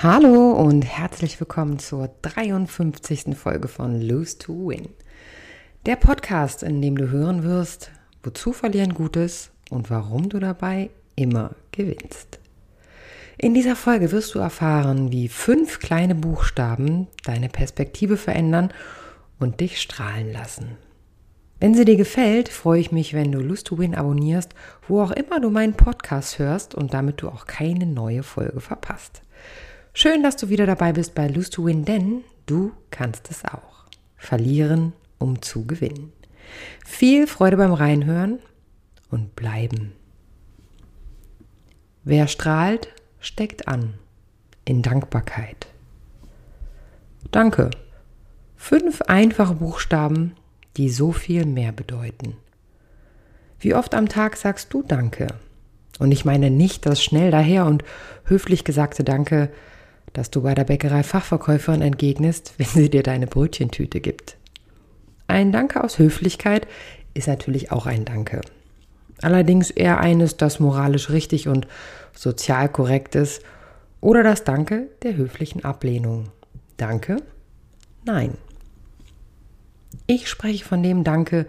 Hallo und herzlich willkommen zur 53. Folge von Lose to Win. Der Podcast, in dem du hören wirst, wozu verlieren Gutes und warum du dabei immer gewinnst. In dieser Folge wirst du erfahren, wie fünf kleine Buchstaben deine Perspektive verändern und dich strahlen lassen. Wenn sie dir gefällt, freue ich mich, wenn du Lust to Win abonnierst, wo auch immer du meinen Podcast hörst und damit du auch keine neue Folge verpasst. Schön, dass du wieder dabei bist bei Lose to Win, denn du kannst es auch. Verlieren, um zu gewinnen. Viel Freude beim Reinhören und bleiben. Wer strahlt, steckt an in Dankbarkeit. Danke. Fünf einfache Buchstaben, die so viel mehr bedeuten. Wie oft am Tag sagst du Danke? Und ich meine nicht das schnell daher und höflich gesagte Danke, das du bei der Bäckerei Fachverkäuferin entgegnest, wenn sie dir deine Brötchentüte gibt. Ein Danke aus Höflichkeit ist natürlich auch ein Danke. Allerdings eher eines, das moralisch richtig und sozial korrekt ist oder das Danke der höflichen Ablehnung. Danke? Nein. Ich spreche von dem Danke,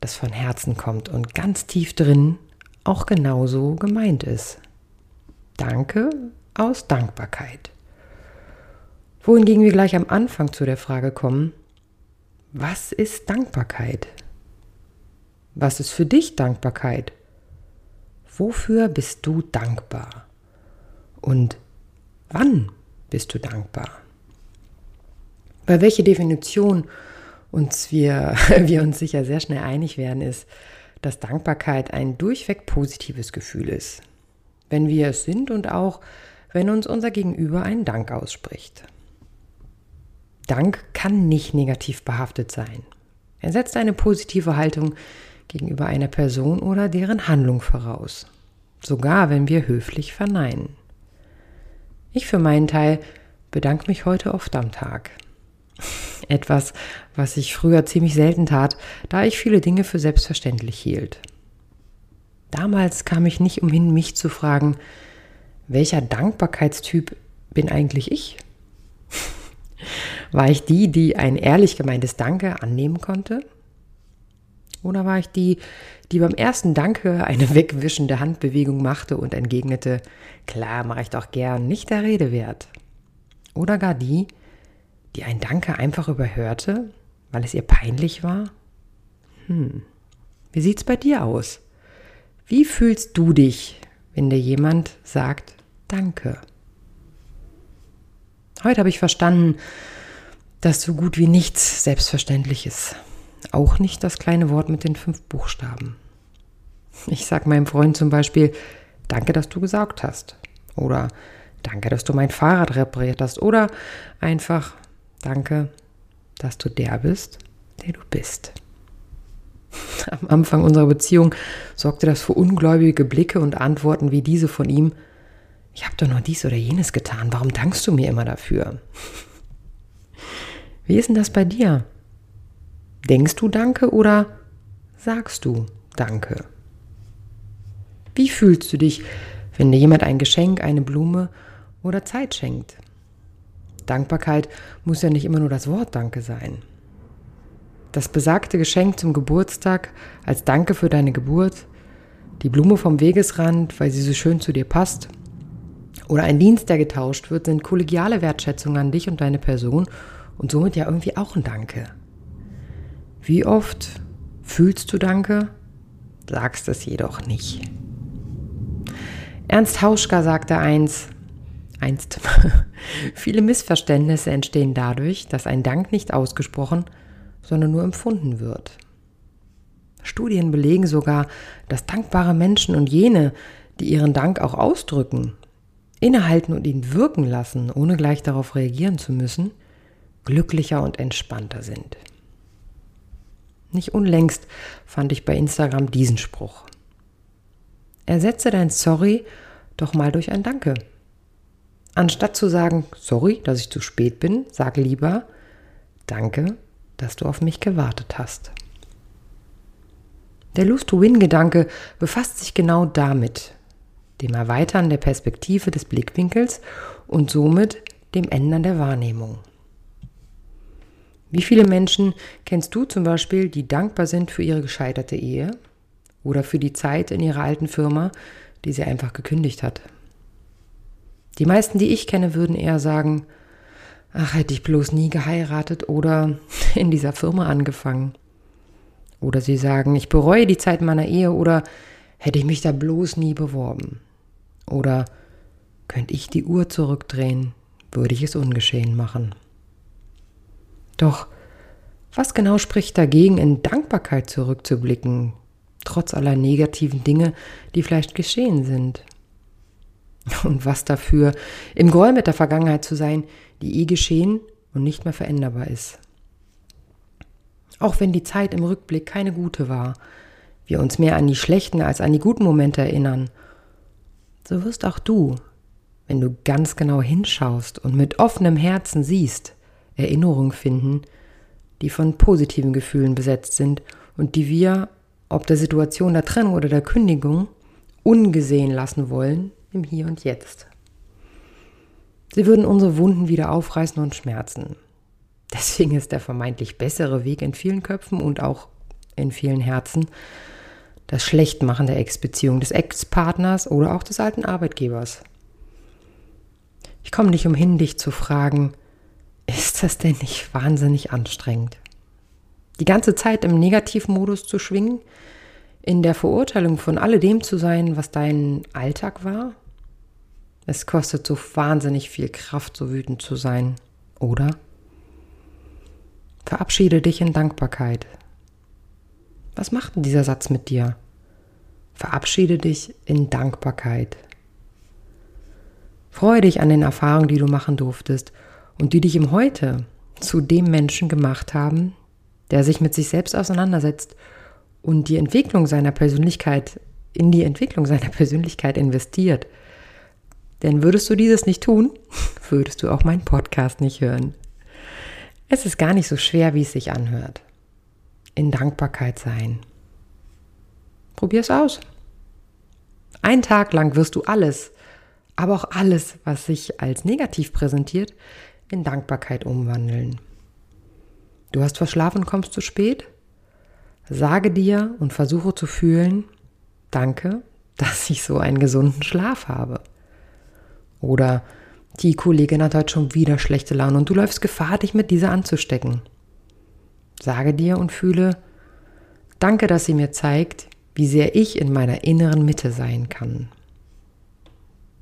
das von Herzen kommt und ganz tief drin auch genauso gemeint ist. Danke aus Dankbarkeit wohingegen wir gleich am Anfang zu der Frage kommen, was ist Dankbarkeit? Was ist für dich Dankbarkeit? Wofür bist du dankbar? Und wann bist du dankbar? Bei welcher Definition uns wir, wir uns sicher sehr schnell einig werden, ist, dass Dankbarkeit ein durchweg positives Gefühl ist. Wenn wir es sind und auch, wenn uns unser Gegenüber einen Dank ausspricht. Dank kann nicht negativ behaftet sein. Er setzt eine positive Haltung gegenüber einer Person oder deren Handlung voraus, sogar wenn wir höflich verneinen. Ich für meinen Teil bedanke mich heute oft am Tag. Etwas, was ich früher ziemlich selten tat, da ich viele Dinge für selbstverständlich hielt. Damals kam ich nicht umhin, mich zu fragen, welcher Dankbarkeitstyp bin eigentlich ich? War ich die, die ein ehrlich gemeintes Danke annehmen konnte? Oder war ich die, die beim ersten Danke eine wegwischende Handbewegung machte und entgegnete, klar, mache ich doch gern, nicht der Rede wert? Oder gar die, die ein Danke einfach überhörte, weil es ihr peinlich war? Hm, wie sieht's bei dir aus? Wie fühlst du dich, wenn dir jemand sagt Danke? Heute habe ich verstanden, dass so gut wie nichts selbstverständlich ist. Auch nicht das kleine Wort mit den fünf Buchstaben. Ich sage meinem Freund zum Beispiel, danke, dass du gesaugt hast. Oder danke, dass du mein Fahrrad repariert hast. Oder einfach danke, dass du der bist, der du bist. Am Anfang unserer Beziehung sorgte das für ungläubige Blicke und Antworten wie diese von ihm. Ich habe doch nur dies oder jenes getan. Warum dankst du mir immer dafür? Wie ist denn das bei dir? Denkst du Danke oder sagst du Danke? Wie fühlst du dich, wenn dir jemand ein Geschenk, eine Blume oder Zeit schenkt? Dankbarkeit muss ja nicht immer nur das Wort Danke sein. Das besagte Geschenk zum Geburtstag als Danke für deine Geburt, die Blume vom Wegesrand, weil sie so schön zu dir passt, oder ein Dienst, der getauscht wird, sind kollegiale Wertschätzung an dich und deine Person und somit ja irgendwie auch ein Danke. Wie oft fühlst du Danke, sagst es jedoch nicht. Ernst Hauschka sagte eins, einst, viele Missverständnisse entstehen dadurch, dass ein Dank nicht ausgesprochen, sondern nur empfunden wird. Studien belegen sogar, dass dankbare Menschen und jene, die ihren Dank auch ausdrücken, innehalten und ihn wirken lassen, ohne gleich darauf reagieren zu müssen, glücklicher und entspannter sind. Nicht unlängst fand ich bei Instagram diesen Spruch. Ersetze dein Sorry doch mal durch ein Danke. Anstatt zu sagen, sorry, dass ich zu spät bin, sag lieber, danke, dass du auf mich gewartet hast. Der Lose-to-Win-Gedanke befasst sich genau damit, dem Erweitern der Perspektive des Blickwinkels und somit dem Ändern der Wahrnehmung. Wie viele Menschen kennst du zum Beispiel, die dankbar sind für ihre gescheiterte Ehe oder für die Zeit in ihrer alten Firma, die sie einfach gekündigt hat? Die meisten, die ich kenne, würden eher sagen, ach, hätte ich bloß nie geheiratet oder in dieser Firma angefangen. Oder sie sagen, ich bereue die Zeit meiner Ehe oder hätte ich mich da bloß nie beworben. Oder könnte ich die Uhr zurückdrehen, würde ich es ungeschehen machen. Doch was genau spricht dagegen, in Dankbarkeit zurückzublicken, trotz aller negativen Dinge, die vielleicht geschehen sind? Und was dafür, im Groll mit der Vergangenheit zu sein, die eh geschehen und nicht mehr veränderbar ist? Auch wenn die Zeit im Rückblick keine gute war, wir uns mehr an die schlechten als an die guten Momente erinnern, so wirst auch du, wenn du ganz genau hinschaust und mit offenem Herzen siehst, Erinnerungen finden, die von positiven Gefühlen besetzt sind und die wir, ob der Situation der Trennung oder der Kündigung, ungesehen lassen wollen im Hier und Jetzt. Sie würden unsere Wunden wieder aufreißen und schmerzen. Deswegen ist der vermeintlich bessere Weg in vielen Köpfen und auch in vielen Herzen das Schlechtmachen der Ex-Beziehung des Ex-Partners oder auch des alten Arbeitgebers. Ich komme nicht umhin, dich zu fragen, ist das denn nicht wahnsinnig anstrengend? Die ganze Zeit im Negativmodus zu schwingen, in der Verurteilung von alledem zu sein, was dein Alltag war? Es kostet so wahnsinnig viel Kraft, so wütend zu sein, oder? Verabschiede dich in Dankbarkeit. Was macht denn dieser Satz mit dir? Verabschiede dich in Dankbarkeit. Freue dich an den Erfahrungen, die du machen durftest und die dich im Heute zu dem Menschen gemacht haben, der sich mit sich selbst auseinandersetzt und die Entwicklung seiner Persönlichkeit in die Entwicklung seiner Persönlichkeit investiert. Denn würdest du dieses nicht tun, würdest du auch meinen Podcast nicht hören. Es ist gar nicht so schwer, wie es sich anhört. In Dankbarkeit sein. Probier es aus. Ein Tag lang wirst du alles, aber auch alles, was sich als negativ präsentiert, in Dankbarkeit umwandeln. Du hast verschlafen, kommst zu spät? Sage dir und versuche zu fühlen, danke, dass ich so einen gesunden Schlaf habe. Oder die Kollegin hat heute schon wieder schlechte Laune und du läufst Gefahr, dich mit dieser anzustecken. Sage dir und fühle, danke, dass sie mir zeigt, wie sehr ich in meiner inneren Mitte sein kann.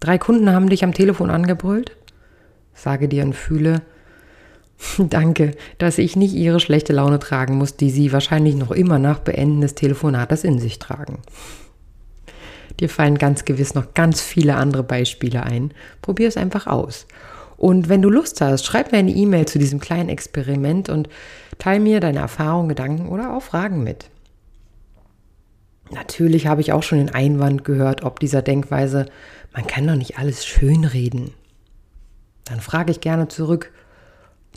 Drei Kunden haben dich am Telefon angebrüllt. Sage dir und fühle, danke, dass ich nicht ihre schlechte Laune tragen muss, die sie wahrscheinlich noch immer nach Beenden des Telefonates in sich tragen. Dir fallen ganz gewiss noch ganz viele andere Beispiele ein. Probier es einfach aus. Und wenn du Lust hast, schreib mir eine E-Mail zu diesem kleinen Experiment und teile mir deine Erfahrungen, Gedanken oder auch Fragen mit. Natürlich habe ich auch schon den Einwand gehört, ob dieser Denkweise, man kann doch nicht alles schönreden. Dann frage ich gerne zurück,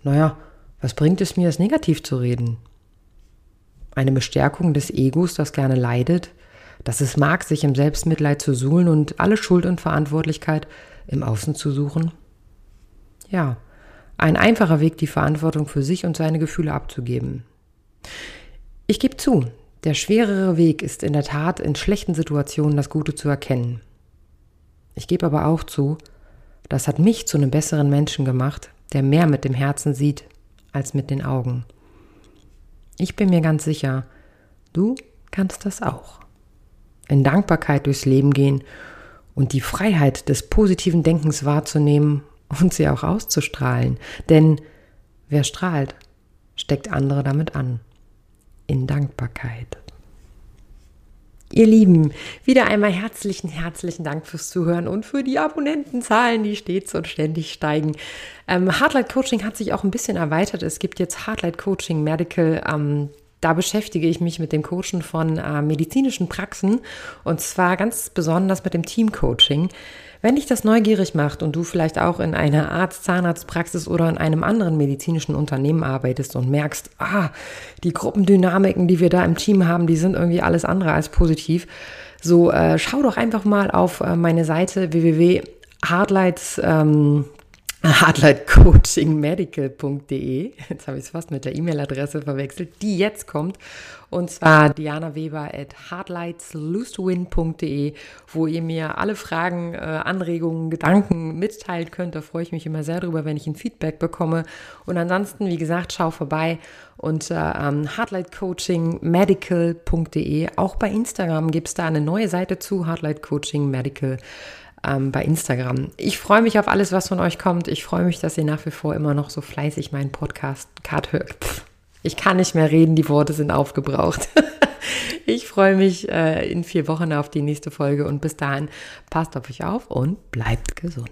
naja, was bringt es mir, es negativ zu reden? Eine Bestärkung des Egos, das gerne leidet, dass es mag, sich im Selbstmitleid zu suhlen und alle Schuld und Verantwortlichkeit im Außen zu suchen? Ja, ein einfacher Weg, die Verantwortung für sich und seine Gefühle abzugeben. Ich gebe zu, der schwerere Weg ist in der Tat in schlechten Situationen das Gute zu erkennen. Ich gebe aber auch zu, das hat mich zu einem besseren Menschen gemacht, der mehr mit dem Herzen sieht als mit den Augen. Ich bin mir ganz sicher, du kannst das auch in Dankbarkeit durchs Leben gehen und die Freiheit des positiven Denkens wahrzunehmen und sie auch auszustrahlen. Denn wer strahlt, steckt andere damit an. In Dankbarkeit. Ihr Lieben, wieder einmal herzlichen, herzlichen Dank fürs Zuhören und für die Abonnentenzahlen, die stets und ständig steigen. Ähm, Hardlight Coaching hat sich auch ein bisschen erweitert. Es gibt jetzt Hardlight Coaching Medical. Ähm, Da beschäftige ich mich mit dem Coachen von äh, medizinischen Praxen und zwar ganz besonders mit dem Teamcoaching. Wenn dich das neugierig macht und du vielleicht auch in einer Arzt-Zahnarztpraxis oder in einem anderen medizinischen Unternehmen arbeitest und merkst, ah, die Gruppendynamiken, die wir da im Team haben, die sind irgendwie alles andere als positiv, so äh, schau doch einfach mal auf äh, meine Seite www.hardlights ähm, hardlightcoachingmedical.de. Jetzt habe ich es fast mit der E-Mail-Adresse verwechselt, die jetzt kommt. Und zwar dianaweber at hardlightslostwin.de, wo ihr mir alle Fragen, äh, Anregungen, Gedanken mitteilen könnt. Da freue ich mich immer sehr drüber, wenn ich ein Feedback bekomme. Und ansonsten, wie gesagt, schau vorbei unter ähm, hardlightcoachingmedical.de. Auch bei Instagram gibt es da eine neue Seite zu, Hardlight Coaching Medical ähm, bei Instagram. Ich freue mich auf alles, was von euch kommt. Ich freue mich, dass ihr nach wie vor immer noch so fleißig meinen Podcast Card hört. Ich kann nicht mehr reden, die Worte sind aufgebraucht. ich freue mich äh, in vier Wochen auf die nächste Folge und bis dahin passt auf euch auf und bleibt gesund.